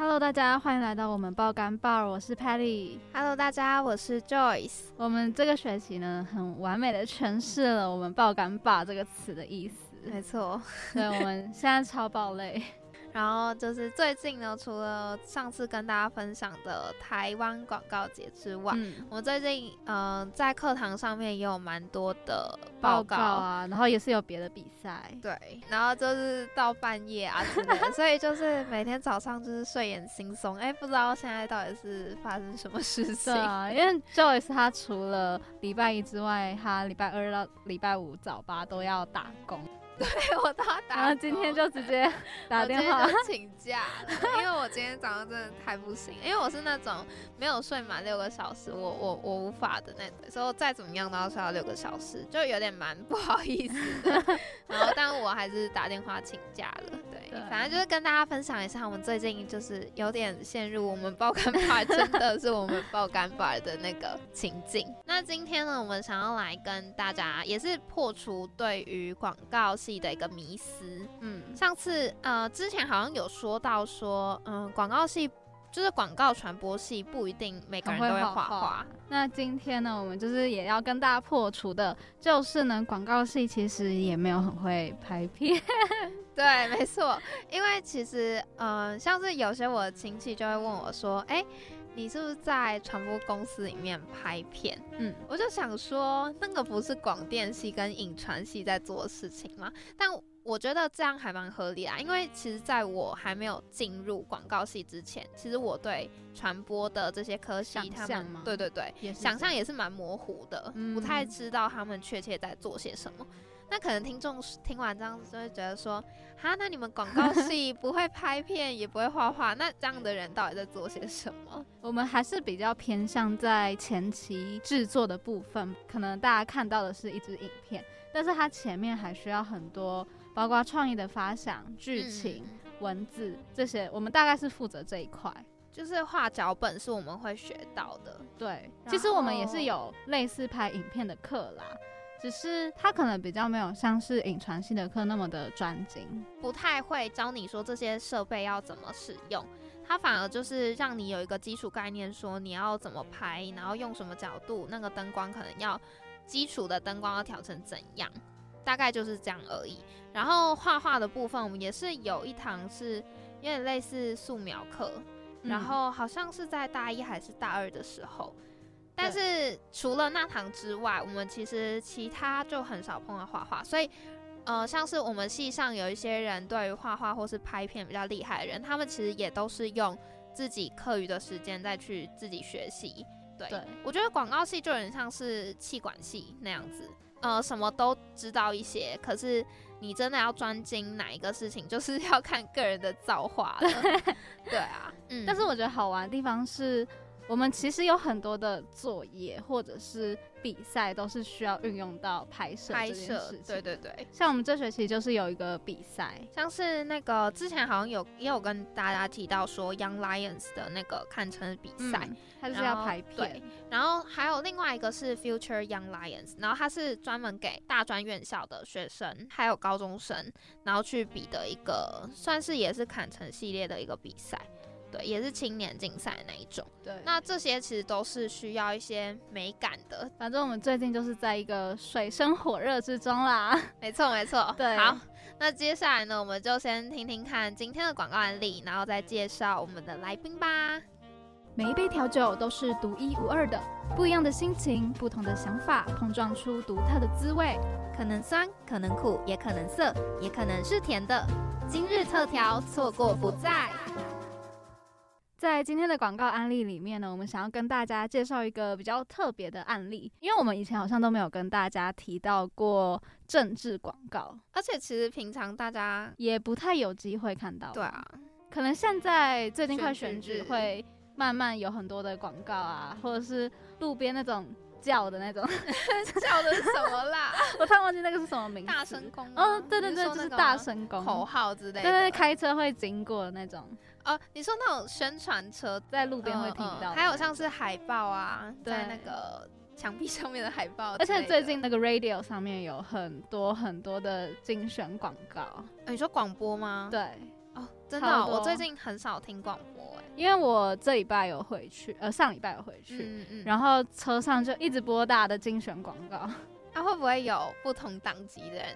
Hello，大家欢迎来到我们爆肝 bar，我是 Patty。Hello，大家，我是 Joyce。我们这个学期呢，很完美的诠释了我们爆肝 bar 这个词的意思。没错，对，我们现在超爆累。然后就是最近呢，除了上次跟大家分享的台湾广告节之外，我最近嗯在课堂上面也有蛮多的报告啊，然后也是有别的比赛，对，然后就是到半夜啊之类的，所以就是每天早上就是睡眼惺忪，哎，不知道现在到底是发生什么事情啊？因为 Joyce 他除了礼拜一之外，他礼拜二到礼拜五早八都要打工。对我都要打，然后今天就直接 打电话请假了，因为我今天早上真的太不行，因为我是那种没有睡满六个小时，我我我无法的那种，所以我再怎么样都要睡到六个小时，就有点蛮不好意思的。然后，但我还是打电话请假了。对，反正就是跟大家分享一下，我们最近就是有点陷入我们爆肝板，真的是我们爆肝板的那个情境。那今天呢，我们想要来跟大家也是破除对于广告。的一个迷思，嗯，上次呃之前好像有说到说，嗯，广告系就是广告传播系不一定每个人都会画画。那今天呢，我们就是也要跟大家破除的，就是呢，广告系其实也没有很会拍片。对，没错，因为其实嗯，像是有些我的亲戚就会问我说，哎。你是不是在传播公司里面拍片？嗯，我就想说，那个不是广电系跟影传系在做的事情吗？但我觉得这样还蛮合理啊，因为其实在我还没有进入广告系之前，其实我对传播的这些科系，他们对对对，想象也是蛮模糊的，不太知道他们确切在做些什么。那可能听众听完这样子就会觉得说，哈，那你们广告系 不会拍片，也不会画画，那这样的人到底在做些什么？我们还是比较偏向在前期制作的部分，可能大家看到的是一支影片，但是它前面还需要很多，包括创意的发想、剧情、文字这些，我们大概是负责这一块，就是画脚本是我们会学到的。对，其实我们也是有类似拍影片的课啦。只是他可能比较没有像是影传系的课那么的专精，不太会教你说这些设备要怎么使用，它反而就是让你有一个基础概念，说你要怎么拍，然后用什么角度，那个灯光可能要基础的灯光要调成怎样，大概就是这样而已。然后画画的部分，我们也是有一堂是有点类似素描课，然后好像是在大一还是大二的时候。但是除了那堂之外，我们其实其他就很少碰到画画，所以，呃，像是我们系上有一些人对于画画或是拍片比较厉害的人，他们其实也都是用自己课余的时间再去自己学习。对，我觉得广告系就有点像是气管系那样子，呃，什么都知道一些，可是你真的要专精哪一个事情，就是要看个人的造化了。对啊，嗯，但是我觉得好玩的地方是。我们其实有很多的作业或者是比赛，都是需要运用到拍摄拍摄，对对对。像我们这学期就是有一个比赛，像是那个之前好像有也有跟大家提到说 Young Lions 的那个看成比赛，它就是要拍片。然后还有另外一个是 Future Young Lions，然后它是专门给大专院校的学生还有高中生，然后去比的一个，算是也是砍城系列的一个比赛。对，也是青年竞赛那一种。对，那这些其实都是需要一些美感的。反正我们最近就是在一个水深火热之中啦。没错，没错。对，好，那接下来呢，我们就先听听看今天的广告案例，然后再介绍我们的来宾吧。每一杯调酒都是独一无二的，不一样的心情，不同的想法，碰撞出独特的滋味。可能酸，可能苦，也可能涩，也可能是甜的。今日特调，错过不再。在今天的广告案例里面呢，我们想要跟大家介绍一个比较特别的案例，因为我们以前好像都没有跟大家提到过政治广告，而且其实平常大家也不太有机会看到。对啊，可能现在最近快选举，会慢慢有很多的广告啊，或者是路边那种叫的那种，叫的是什么啦？我突然忘记那个是什么名字。大声公哦，对对对，就是大声公口号之类的，对对，开车会经过的那种。哦，你说那种宣传车在路边会听到，还有像是海报啊，在那个墙壁上面的海报，而且最近那个 radio 上面有很多很多的精选广告。你说广播吗？对，哦，真的，我最近很少听广播。因为我这礼拜有回去，呃，上礼拜有回去，嗯嗯然后车上就一直播大的精选广告。那会不会有不同档级的人？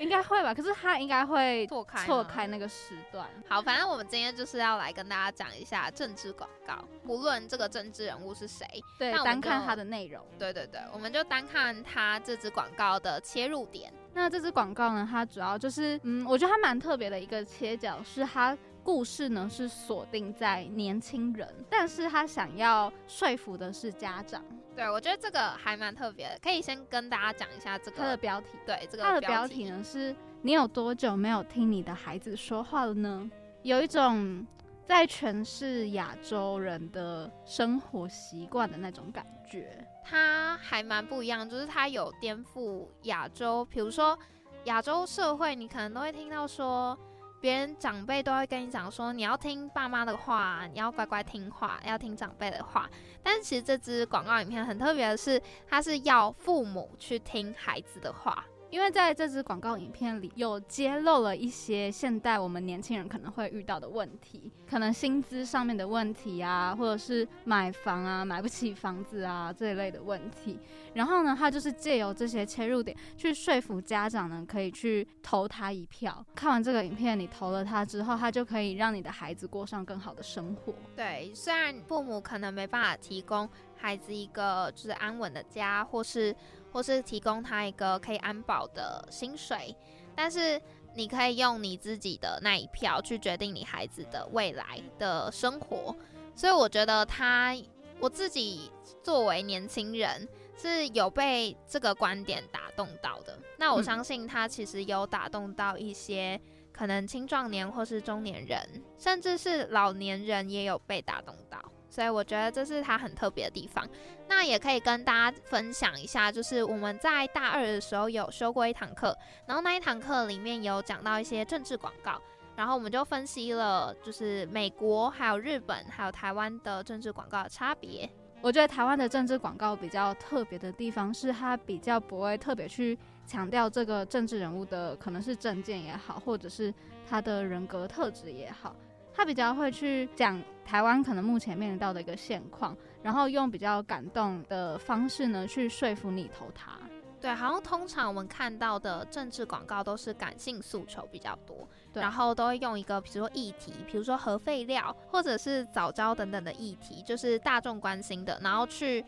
应该会吧，可是他应该会错开错开那个时段。好，反正我们今天就是要来跟大家讲一下政治广告，不论这个政治人物是谁，对，单看它的内容。对对对，我们就单看它这支广告的切入点。那这支广告呢，它主要就是，嗯，我觉得它蛮特别的一个切角是它。故事呢是锁定在年轻人，但是他想要说服的是家长。对，我觉得这个还蛮特别的，可以先跟大家讲一下这个它的标题。对，这个它的标题呢是你有多久没有听你的孩子说话了呢？有一种在诠释亚洲人的生活习惯的那种感觉，它还蛮不一样，就是它有颠覆亚洲，比如说亚洲社会，你可能都会听到说。别人长辈都会跟你讲说，你要听爸妈的话，你要乖乖听话，要听长辈的话。但是其实这支广告影片很特别的是，它是要父母去听孩子的话。因为在这支广告影片里，有揭露了一些现代我们年轻人可能会遇到的问题，可能薪资上面的问题啊，或者是买房啊、买不起房子啊这一类的问题。然后呢，他就是借由这些切入点去说服家长呢，可以去投他一票。看完这个影片，你投了他之后，他就可以让你的孩子过上更好的生活。对，虽然父母可能没办法提供孩子一个就是安稳的家，或是。或是提供他一个可以安保的薪水，但是你可以用你自己的那一票去决定你孩子的未来的生活。所以我觉得他，我自己作为年轻人是有被这个观点打动到的。那我相信他其实有打动到一些可能青壮年或是中年人，甚至是老年人也有被打动到。所以我觉得这是它很特别的地方。那也可以跟大家分享一下，就是我们在大二的时候有修过一堂课，然后那一堂课里面有讲到一些政治广告，然后我们就分析了，就是美国、还有日本、还有台湾的政治广告的差别。我觉得台湾的政治广告比较特别的地方是，它比较不会特别去强调这个政治人物的可能是政见也好，或者是他的人格特质也好。他比较会去讲台湾可能目前面临到的一个现况，然后用比较感动的方式呢去说服你投他。对，好像通常我们看到的政治广告都是感性诉求比较多，然后都会用一个比如说议题，比如说核废料或者是早教等等的议题，就是大众关心的，然后去。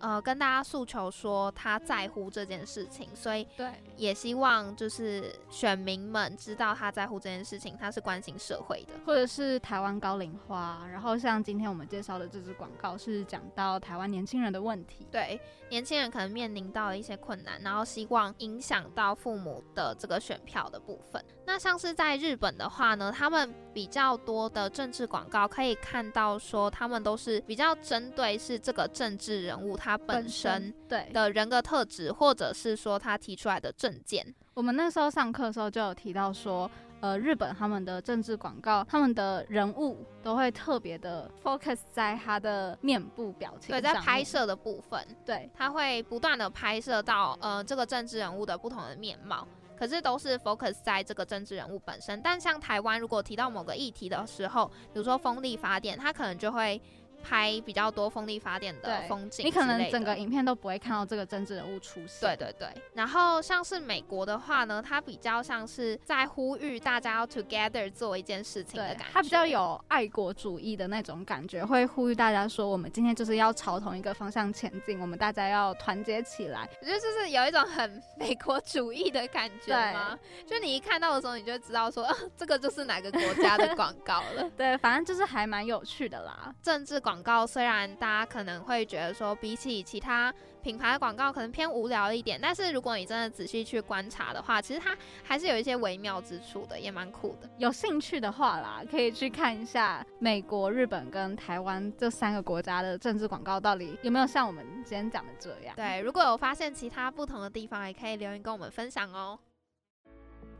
呃，跟大家诉求说他在乎这件事情，所以对，也希望就是选民们知道他在乎这件事情，他是关心社会的，或者是台湾高龄化。然后像今天我们介绍的这支广告是讲到台湾年轻人的问题，对，年轻人可能面临到了一些困难，然后希望影响到父母的这个选票的部分。那像是在日本的话呢，他们比较多的政治广告可以看到说，他们都是比较针对是这个政治人物他本身对的人格特质，或者是说他提出来的证件。我们那时候上课的时候就有提到说，呃，日本他们的政治广告，他们的人物都会特别的 focus 在他的面部表情，对，在拍摄的部分，对，他会不断的拍摄到呃这个政治人物的不同的面貌。可是都是 focus 在这个政治人物本身，但像台湾，如果提到某个议题的时候，比如说风力发电，它可能就会。拍比较多风力发电的风景，你可能整个影片都不会看到这个政治人物出现。对对对。然后像是美国的话呢，它比较像是在呼吁大家要 together 做一件事情的感觉。它比较有爱国主义的那种感觉，会呼吁大家说，我们今天就是要朝同一个方向前进，我们大家要团结起来。我觉得就是有一种很美国主义的感觉吗？就你一看到的时候，你就知道说，啊这个就是哪个国家的广告了。对，反正就是还蛮有趣的啦，政治广。广告虽然大家可能会觉得说比起其他品牌的广告可能偏无聊一点，但是如果你真的仔细去观察的话，其实它还是有一些微妙之处的，也蛮酷的。有兴趣的话啦，可以去看一下美国、日本跟台湾这三个国家的政治广告到底有没有像我们今天讲的这样。对，如果有发现其他不同的地方，也可以留言跟我们分享哦。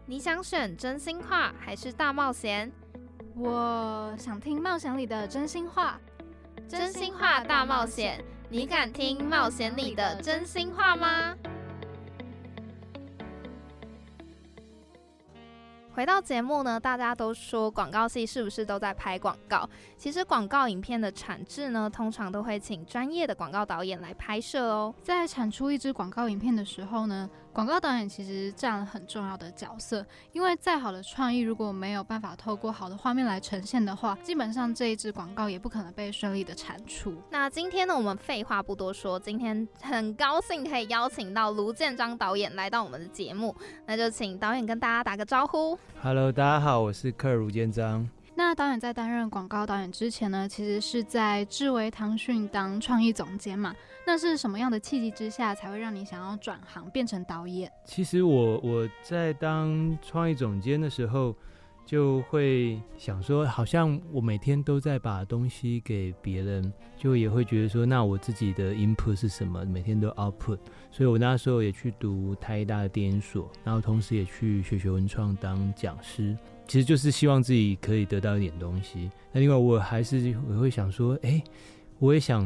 你想选真心话还是大冒险？我想听冒险里的真心话。真心话大冒险，你敢听冒险里的真心话吗？回到节目呢，大家都说广告系是不是都在拍广告？其实广告影片的产制呢，通常都会请专业的广告导演来拍摄哦。在产出一支广告影片的时候呢，广告导演其实占了很重要的角色。因为再好的创意，如果没有办法透过好的画面来呈现的话，基本上这一支广告也不可能被顺利的产出。那今天呢，我们废话不多说，今天很高兴可以邀请到卢建章导演来到我们的节目，那就请导演跟大家打个招呼。Hello，大家好，我是克尔卢建章。那导演在担任广告导演之前呢，其实是在智维腾讯当创意总监嘛。那是什么样的契机之下，才会让你想要转行变成导演？其实我我在当创意总监的时候，就会想说，好像我每天都在把东西给别人，就也会觉得说，那我自己的 input 是什么？每天都 output。所以我那时候也去读台大的电影所，然后同时也去学学文创当讲师。其实就是希望自己可以得到一点东西。那另外我还是我会想说，哎，我也想，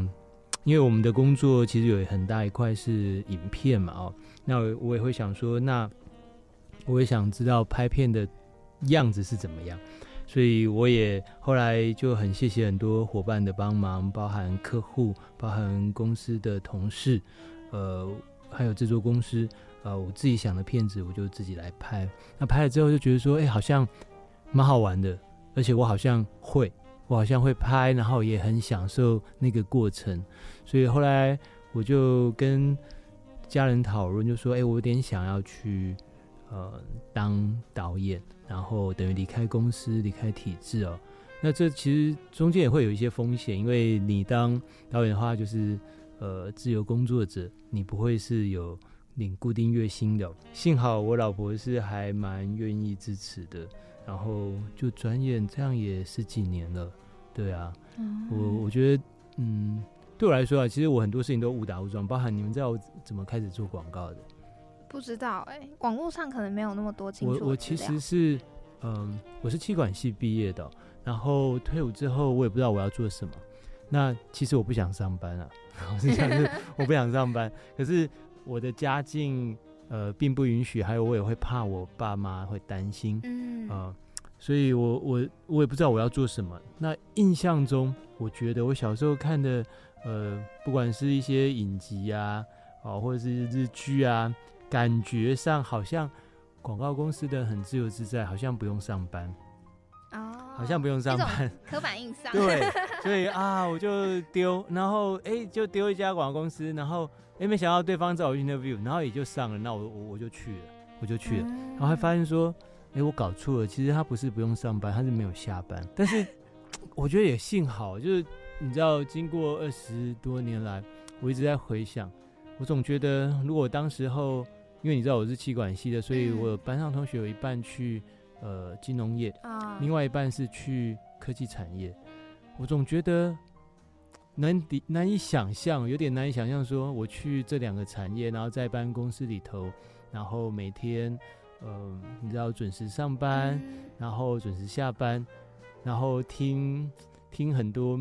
因为我们的工作其实有很大一块是影片嘛，哦，那我我也会想说，那我也想知道拍片的样子是怎么样。所以我也后来就很谢谢很多伙伴的帮忙，包含客户，包含公司的同事，呃，还有制作公司，呃，我自己想的片子我就自己来拍。那拍了之后就觉得说，哎，好像。蛮好玩的，而且我好像会，我好像会拍，然后也很享受那个过程，所以后来我就跟家人讨论，就说：“哎，我有点想要去呃当导演，然后等于离开公司，离开体制哦。那这其实中间也会有一些风险，因为你当导演的话，就是呃自由工作者，你不会是有领固定月薪的。幸好我老婆是还蛮愿意支持的。”然后就转眼这样也十几年了，对啊，我我觉得，嗯，对我来说啊，其实我很多事情都误打误撞，包含你们知道我怎么开始做广告的？不知道哎，网络上可能没有那么多清楚。我我其实是，嗯，我是气管系毕业的，然后退伍之后我也不知道我要做什么。那其实我不想上班啊，我是想是我不想上班，可是我的家境。呃，并不允许，还有我也会怕我爸妈会担心，嗯啊，所以我我我也不知道我要做什么。那印象中，我觉得我小时候看的，呃，不管是一些影集啊，哦，或者是日剧啊，感觉上好像广告公司的很自由自在，好像不用上班，哦，好像不用上班，刻板印象。对，所以啊，我就丢，然后哎，就丢一家广告公司，然后。哎，没想到对方找我 interview，然后也就上了，那我我我就去了，我就去了，然后还发现说，哎，我搞错了，其实他不是不用上班，他是没有下班。但是我觉得也幸好，就是你知道，经过二十多年来，我一直在回想，我总觉得如果当时候，因为你知道我是气管系的，所以我班上同学有一半去呃金融业，啊，另外一半是去科技产业，我总觉得。难抵难以想象，有点难以想象，说我去这两个产业，然后在办公室里头，然后每天，呃，你知道准时上班，然后准时下班，然后听听很多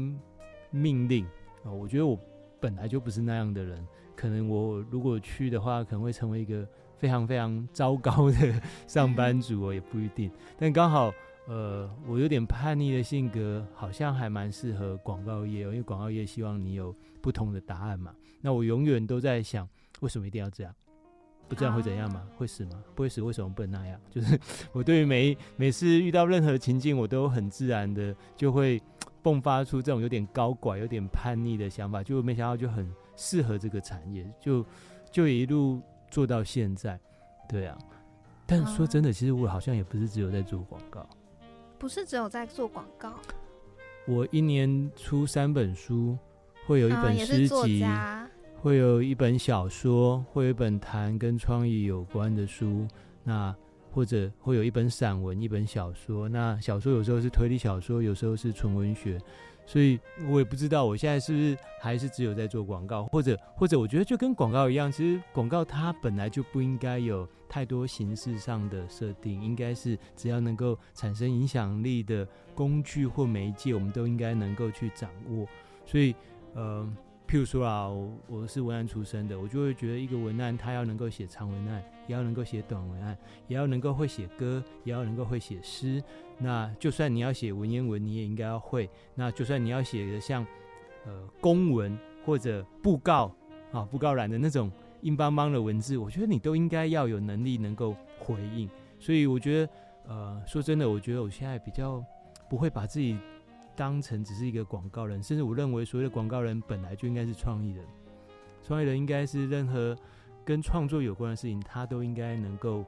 命令啊。我觉得我本来就不是那样的人，可能我如果去的话，可能会成为一个非常非常糟糕的 上班族哦，也不一定。但刚好。呃，我有点叛逆的性格，好像还蛮适合广告业哦，因为广告业希望你有不同的答案嘛。那我永远都在想，为什么一定要这样？不这样会怎样吗？会死吗？不会死，为什么不能那样？就是我对于每每次遇到任何情境，我都很自然的就会迸发出这种有点高拐、有点叛逆的想法，就没想到就很适合这个产业，就就一路做到现在。对啊，但说真的，其实我好像也不是只有在做广告。不是只有在做广告，我一年出三本书，会有一本诗集，会有一本小说，会有一本谈跟创意有关的书，那或者会有一本散文，一本小说。那小说有时候是推理小说，有时候是纯文学。所以我也不知道我现在是不是还是只有在做广告，或者或者我觉得就跟广告一样，其实广告它本来就不应该有太多形式上的设定，应该是只要能够产生影响力的工具或媒介，我们都应该能够去掌握。所以，呃。譬如说啊，我是文案出身的，我就会觉得一个文案，他要能够写长文案，也要能够写短文案，也要能够会写歌，也要能够会写诗。那就算你要写文言文，你也应该要会。那就算你要写的像呃公文或者布告啊、布告栏的那种硬邦邦的文字，我觉得你都应该要有能力能够回应。所以我觉得，呃，说真的，我觉得我现在比较不会把自己。当成只是一个广告人，甚至我认为所谓的广告人本来就应该是创意人。创意人应该是任何跟创作有关的事情，他都应该能够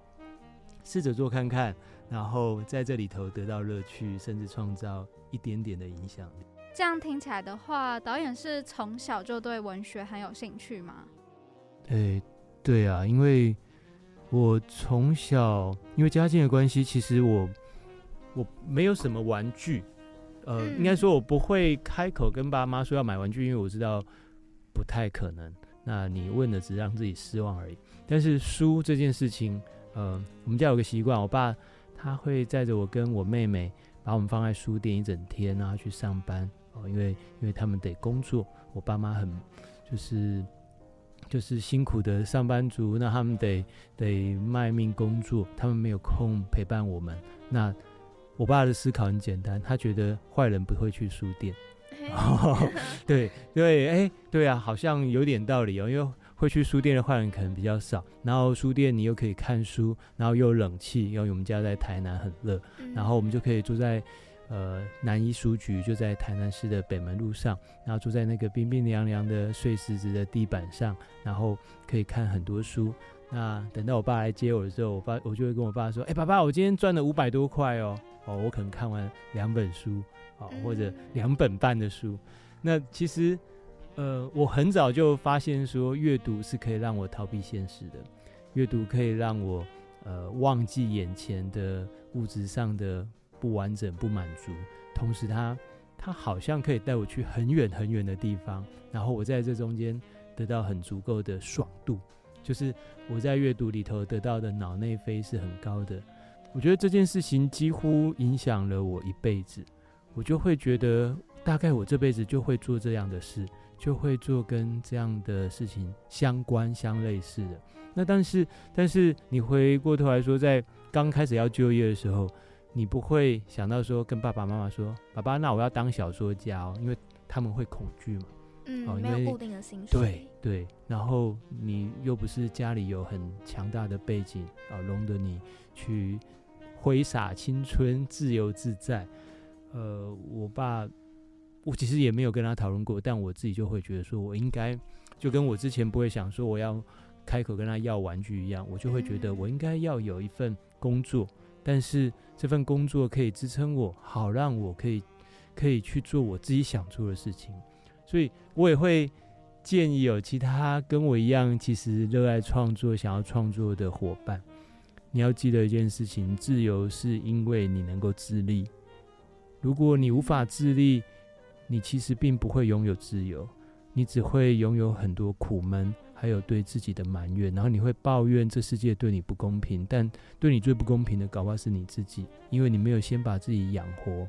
试着做看看，然后在这里头得到乐趣，甚至创造一点点的影响力。这样听起来的话，导演是从小就对文学很有兴趣吗？诶，对啊，因为我从小因为家境的关系，其实我我没有什么玩具。呃，应该说，我不会开口跟爸妈说要买玩具，因为我知道不太可能。那你问的只是让自己失望而已。但是书这件事情，呃，我们家有个习惯，我爸他会载着我跟我妹妹，把我们放在书店一整天，然后去上班哦，因为因为他们得工作，我爸妈很就是就是辛苦的上班族，那他们得得卖命工作，他们没有空陪伴我们，那。我爸的思考很简单，他觉得坏人不会去书店。对对，哎，对啊，好像有点道理哦。因为会去书店的坏人可能比较少，然后书店你又可以看书，然后又有冷气，因为我们家在台南很热，然后我们就可以住在呃南一书局，就在台南市的北门路上，然后住在那个冰冰凉凉的碎石子的地板上，然后可以看很多书。那等到我爸来接我的时候，我爸我就会跟我爸说：“哎，爸爸，我今天赚了五百多块哦。”哦，我可能看完两本书，啊，或者两本半的书。那其实，呃，我很早就发现说，阅读是可以让我逃避现实的，阅读可以让我呃忘记眼前的物质上的不完整、不满足。同时，它它好像可以带我去很远很远的地方，然后我在这中间得到很足够的爽度，就是我在阅读里头得到的脑内啡是很高的。我觉得这件事情几乎影响了我一辈子，我就会觉得大概我这辈子就会做这样的事，就会做跟这样的事情相关、相类似的。那但是，但是你回过头来说，在刚开始要就业的时候，你不会想到说跟爸爸妈妈说：“爸爸，那我要当小说家哦。”因为他们会恐惧嘛。嗯，没有固定的薪水。对对，然后你又不是家里有很强大的背景啊，容得你去。挥洒青春，自由自在。呃，我爸，我其实也没有跟他讨论过，但我自己就会觉得说，我应该就跟我之前不会想说我要开口跟他要玩具一样，我就会觉得我应该要有一份工作，但是这份工作可以支撑我，好让我可以可以去做我自己想做的事情。所以我也会建议有其他跟我一样其实热爱创作、想要创作的伙伴。你要记得一件事情：自由是因为你能够自立。如果你无法自立，你其实并不会拥有自由，你只会拥有很多苦闷，还有对自己的埋怨。然后你会抱怨这世界对你不公平，但对你最不公平的，搞不好是你自己，因为你没有先把自己养活，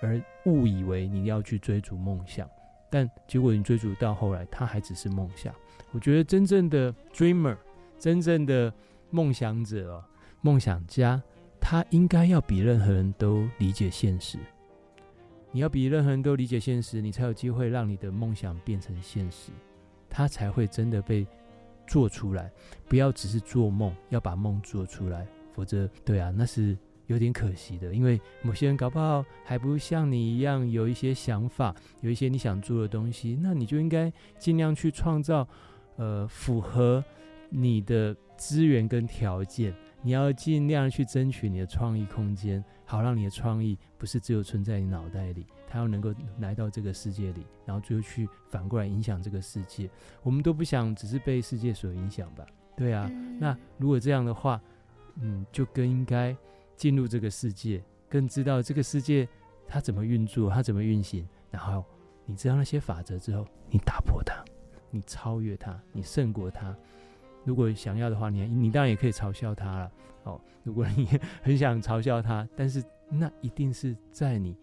而误以为你要去追逐梦想，但结果你追逐到后来，它还只是梦想。我觉得真正的 dreamer，真正的梦想者。梦想家，他应该要比任何人都理解现实。你要比任何人都理解现实，你才有机会让你的梦想变成现实，他才会真的被做出来。不要只是做梦，要把梦做出来，否则，对啊，那是有点可惜的。因为某些人搞不好还不像你一样有一些想法，有一些你想做的东西，那你就应该尽量去创造，呃，符合你的资源跟条件。你要尽量去争取你的创意空间，好让你的创意不是只有存在你脑袋里，它要能够来到这个世界里，然后最后去反过来影响这个世界。我们都不想只是被世界所影响吧？对啊，那如果这样的话，嗯，就更应该进入这个世界，更知道这个世界它怎么运作，它怎么运行。然后你知道那些法则之后，你打破它，你超越它，你胜过它。如果想要的话，你你当然也可以嘲笑他了。哦，如果你 很想嘲笑他，但是那一定是在你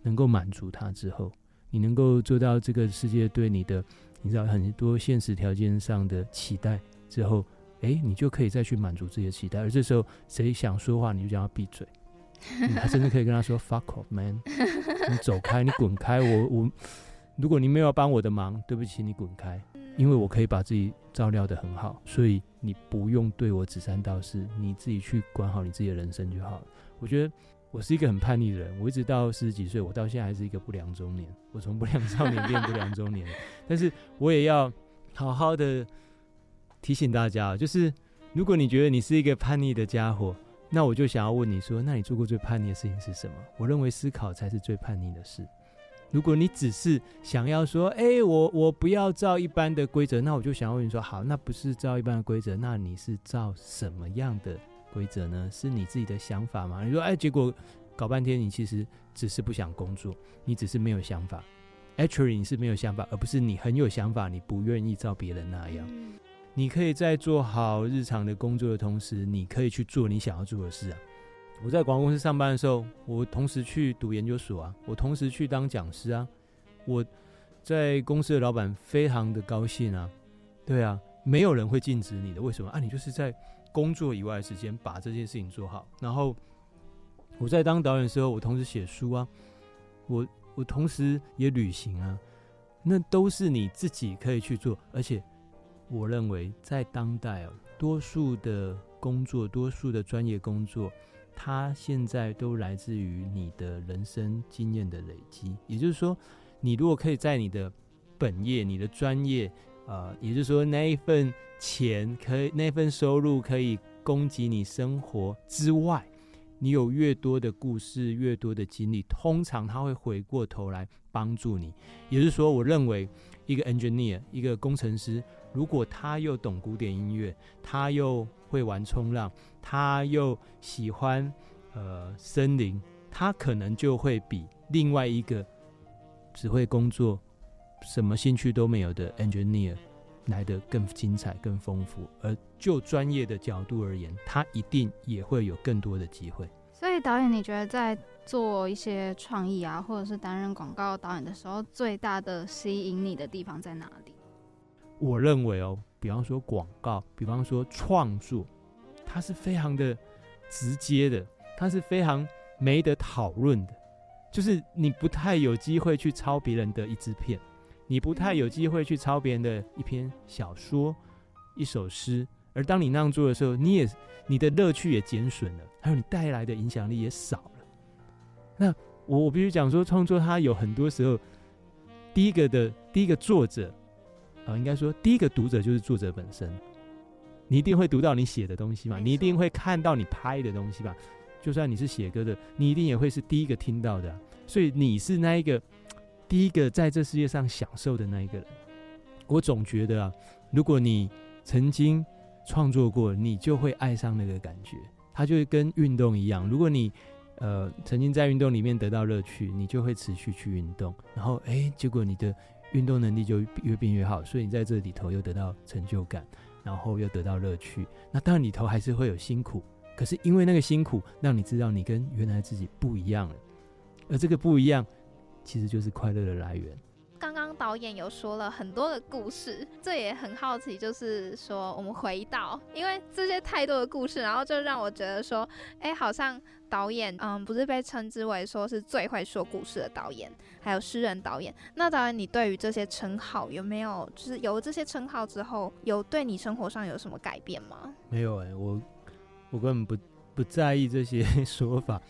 能够满足他之后，你能够做到这个世界对你的，你知道很多现实条件上的期待之后，哎，你就可以再去满足自己的期待。而这时候，谁想说话，你就叫他闭嘴。你还甚至可以跟他说 “fuck off man”，你走开，你滚开。我我，如果你没有帮我的忙，对不起，你滚开。因为我可以把自己照料的很好，所以你不用对我指三道四，你自己去管好你自己的人生就好了。我觉得我是一个很叛逆的人，我一直到四十几岁，我到现在还是一个不良中年。我从不良少年变不良中年，但是我也要好好的提醒大家，就是如果你觉得你是一个叛逆的家伙，那我就想要问你说，那你做过最叛逆的事情是什么？我认为思考才是最叛逆的事。如果你只是想要说，哎，我我不要照一般的规则，那我就想要问你说，好，那不是照一般的规则，那你是照什么样的规则呢？是你自己的想法吗？你说，哎，结果搞半天，你其实只是不想工作，你只是没有想法。Actually，你是没有想法，而不是你很有想法，你不愿意照别人那样。你可以在做好日常的工作的同时，你可以去做你想要做的事啊。我在广告公司上班的时候，我同时去读研究所啊，我同时去当讲师啊。我在公司的老板非常的高兴啊，对啊，没有人会禁止你的，为什么啊？你就是在工作以外的时间把这件事情做好。然后我在当导演的时候，我同时写书啊，我我同时也旅行啊，那都是你自己可以去做。而且我认为在当代哦，多数的工作，多数的专业工作。它现在都来自于你的人生经验的累积，也就是说，你如果可以在你的本业、你的专业，呃，也就是说那一份钱可以、那份收入可以供给你生活之外，你有越多的故事、越多的经历，通常他会回过头来帮助你。也就是说，我认为一个 engineer、一个工程师，如果他又懂古典音乐，他又会玩冲浪。他又喜欢呃森林，他可能就会比另外一个只会工作、什么兴趣都没有的 engineer 来的更精彩、更丰富。而就专业的角度而言，他一定也会有更多的机会。所以，导演，你觉得在做一些创意啊，或者是担任广告导演的时候，最大的吸引你的地方在哪里？我认为哦，比方说广告，比方说创作。它是非常的直接的，它是非常没得讨论的，就是你不太有机会去抄别人的一支片，你不太有机会去抄别人的一篇小说、一首诗，而当你那样做的时候，你也你的乐趣也减损了，还有你带来的影响力也少了。那我我必须讲说，创作它有很多时候，第一个的第一个作者啊，应该说第一个读者就是作者本身。你一定会读到你写的东西嘛？你一定会看到你拍的东西吧？就算你是写歌的，你一定也会是第一个听到的。所以你是那一个第一个在这世界上享受的那一个人。我总觉得啊，如果你曾经创作过，你就会爱上那个感觉。它就跟运动一样，如果你呃曾经在运动里面得到乐趣，你就会持续去运动。然后哎，结果你的运动能力就越变越好，所以你在这里头又得到成就感。然后又得到乐趣，那当然里头还是会有辛苦，可是因为那个辛苦，让你知道你跟原来自己不一样了，而这个不一样，其实就是快乐的来源。刚导演有说了很多的故事，这也很好奇，就是说我们回到，因为这些太多的故事，然后就让我觉得说，哎，好像导演，嗯，不是被称之为说是最会说故事的导演，还有诗人导演。那导演，你对于这些称号有没有，就是有了这些称号之后，有对你生活上有什么改变吗？没有哎，我我根本不。不在意这些 说法，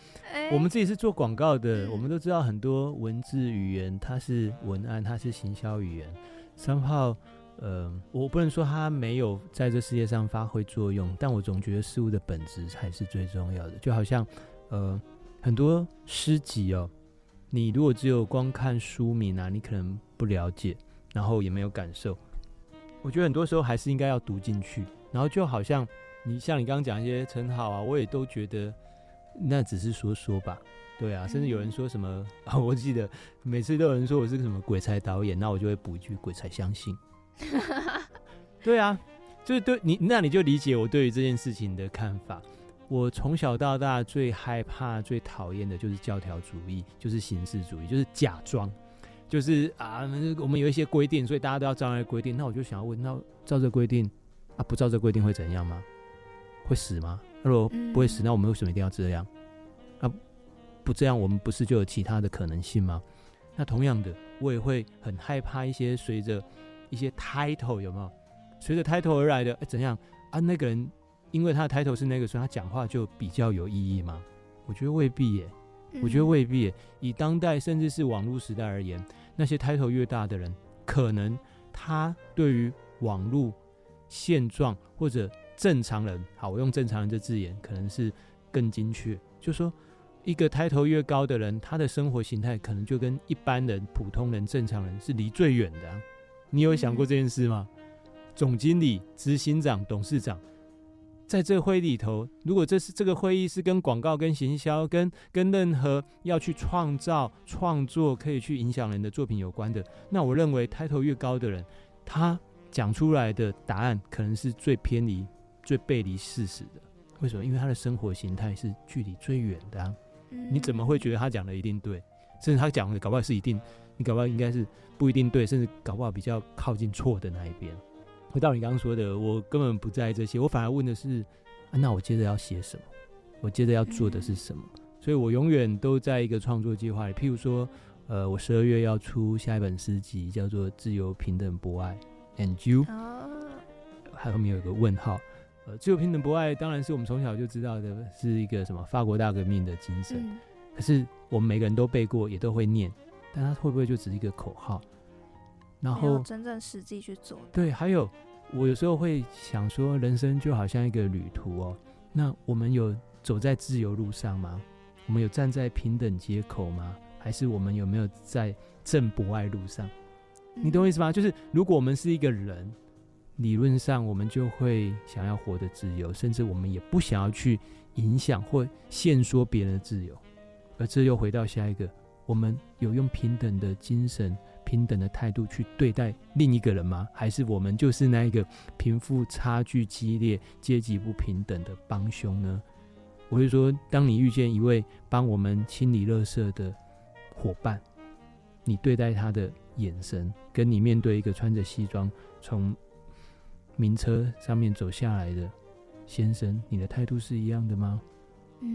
我们自己是做广告的，我们都知道很多文字语言，它是文案，它是行销语言。三号，呃，我不能说它没有在这世界上发挥作用，但我总觉得事物的本质才是最重要的。就好像，呃，很多诗集哦，你如果只有光看书名啊，你可能不了解，然后也没有感受。我觉得很多时候还是应该要读进去，然后就好像你像你刚刚讲一些称号啊，我也都觉得那只是说说吧。对啊，甚至有人说什么啊，我记得每次都有人说我是个什么鬼才导演，那我就会补一句鬼才相信。对啊，就是对你，那你就理解我对于这件事情的看法。我从小到大最害怕、最讨厌的就是教条主义，就是形式主义，就是假装，就是啊，我们有一些规定，所以大家都要照那规定。那我就想要问，那照这规定啊，不照这规定会怎样吗？会死吗？如果不会死，那我们为什么一定要这样？啊？不这样，我们不是就有其他的可能性吗？那同样的，我也会很害怕一些随着一些 title 有没有？随着 title 而来的，哎，怎样啊？那个人因为他的 title 是那个，所以他讲话就比较有意义吗？我觉得未必耶，我觉得未必耶。以当代甚至是网络时代而言，那些 title 越大的人，可能他对于网络现状或者正常人，好，我用正常人这字眼，可能是更精确，就说。一个抬头越高的人，他的生活形态可能就跟一般人、普通人、正常人是离最远的。你有想过这件事吗？总经理、执行长、董事长，在这会里头，如果这是这个会议是跟广告、跟行销、跟跟任何要去创造、创作可以去影响人的作品有关的，那我认为抬头越高的人，他讲出来的答案可能是最偏离、最背离事实的。为什么？因为他的生活形态是距离最远的。你怎么会觉得他讲的一定对？甚至他讲的搞不好是一定，你搞不好应该是不一定对，甚至搞不好比较靠近错的那一边。回到你刚刚说的，我根本不在意这些，我反而问的是：那我接着要写什么？我接着要做的是什么？所以我永远都在一个创作计划里。譬如说，呃，我十二月要出下一本诗集，叫做《自由、平等、博爱》，And you？还后面有个问号。呃，自由、平等、博爱，当然是我们从小就知道的，是一个什么法国大革命的精神。可是我们每个人都背过，也都会念，但它会不会就只是一个口号？然后真正实际去做？对，还有我有时候会想说，人生就好像一个旅途哦。那我们有走在自由路上吗？我们有站在平等街口吗？还是我们有没有在正博爱路上？你懂我意思吗？就是如果我们是一个人。理论上，我们就会想要活得自由，甚至我们也不想要去影响或限缩别人的自由。而这又回到下一个：我们有用平等的精神、平等的态度去对待另一个人吗？还是我们就是那一个贫富差距激烈、阶级不平等的帮凶呢？我就说，当你遇见一位帮我们清理垃圾的伙伴，你对待他的眼神，跟你面对一个穿着西装从名车上面走下来的先生，你的态度是一样的吗？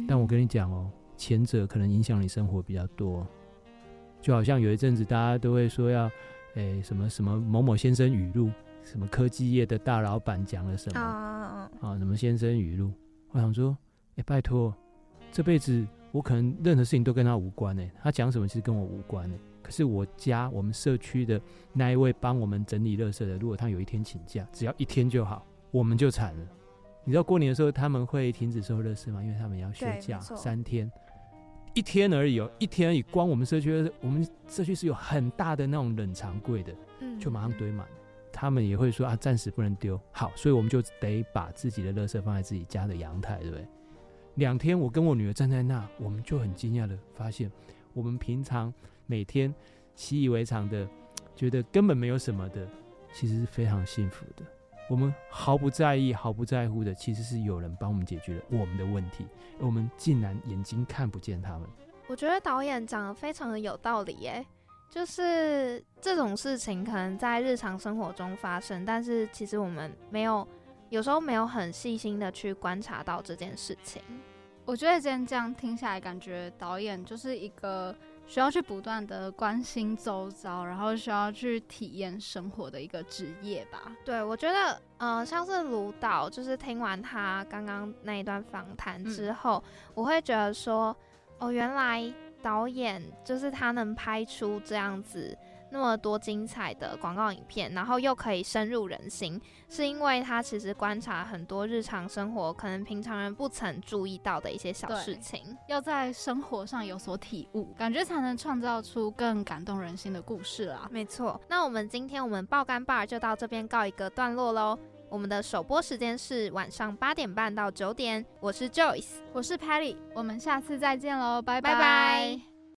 但我跟你讲哦，前者可能影响你生活比较多。就好像有一阵子大家都会说要，诶什么什么某某先生语录，什么科技业的大老板讲了什么啊什么先生语录。我想说，哎拜托，这辈子我可能任何事情都跟他无关诶，他讲什么其实跟我无关诶。可是我家我们社区的那一位帮我们整理垃圾的，如果他有一天请假，只要一天就好，我们就惨了。你知道过年的时候他们会停止收垃圾吗？因为他们要休假三天，一天而已哦，一天而已。光我们社区，我们社区是有很大的那种冷藏柜的，嗯就马上堆满。他们也会说啊，暂时不能丢。好，所以我们就得把自己的垃圾放在自己家的阳台，对不对？两天，我跟我女儿站在那，我们就很惊讶的发现，我们平常。每天习以为常的，觉得根本没有什么的，其实是非常幸福的。我们毫不在意、毫不在乎的，其实是有人帮我们解决了我们的问题，而我们竟然眼睛看不见他们。我觉得导演讲的非常的有道理耶，就是这种事情可能在日常生活中发生，但是其实我们没有，有时候没有很细心的去观察到这件事情。我觉得今天这样听下来，感觉导演就是一个。需要去不断的关心周遭，然后需要去体验生活的一个职业吧。对，我觉得，呃，像是卢导，就是听完他刚刚那一段访谈之后，我会觉得说，哦，原来导演就是他能拍出这样子那么多精彩的广告影片，然后又可以深入人心，是因为他其实观察很多日常生活可能平常人不曾注意到的一些小事情，要在生活上有所体悟，感觉才能创造出更感动人心的故事啦。没错，那我们今天我们爆肝 bar 就到这边告一个段落喽。我们的首播时间是晚上八点半到九点。我是 Joyce，我是 Patty，我们下次再见喽，拜拜拜。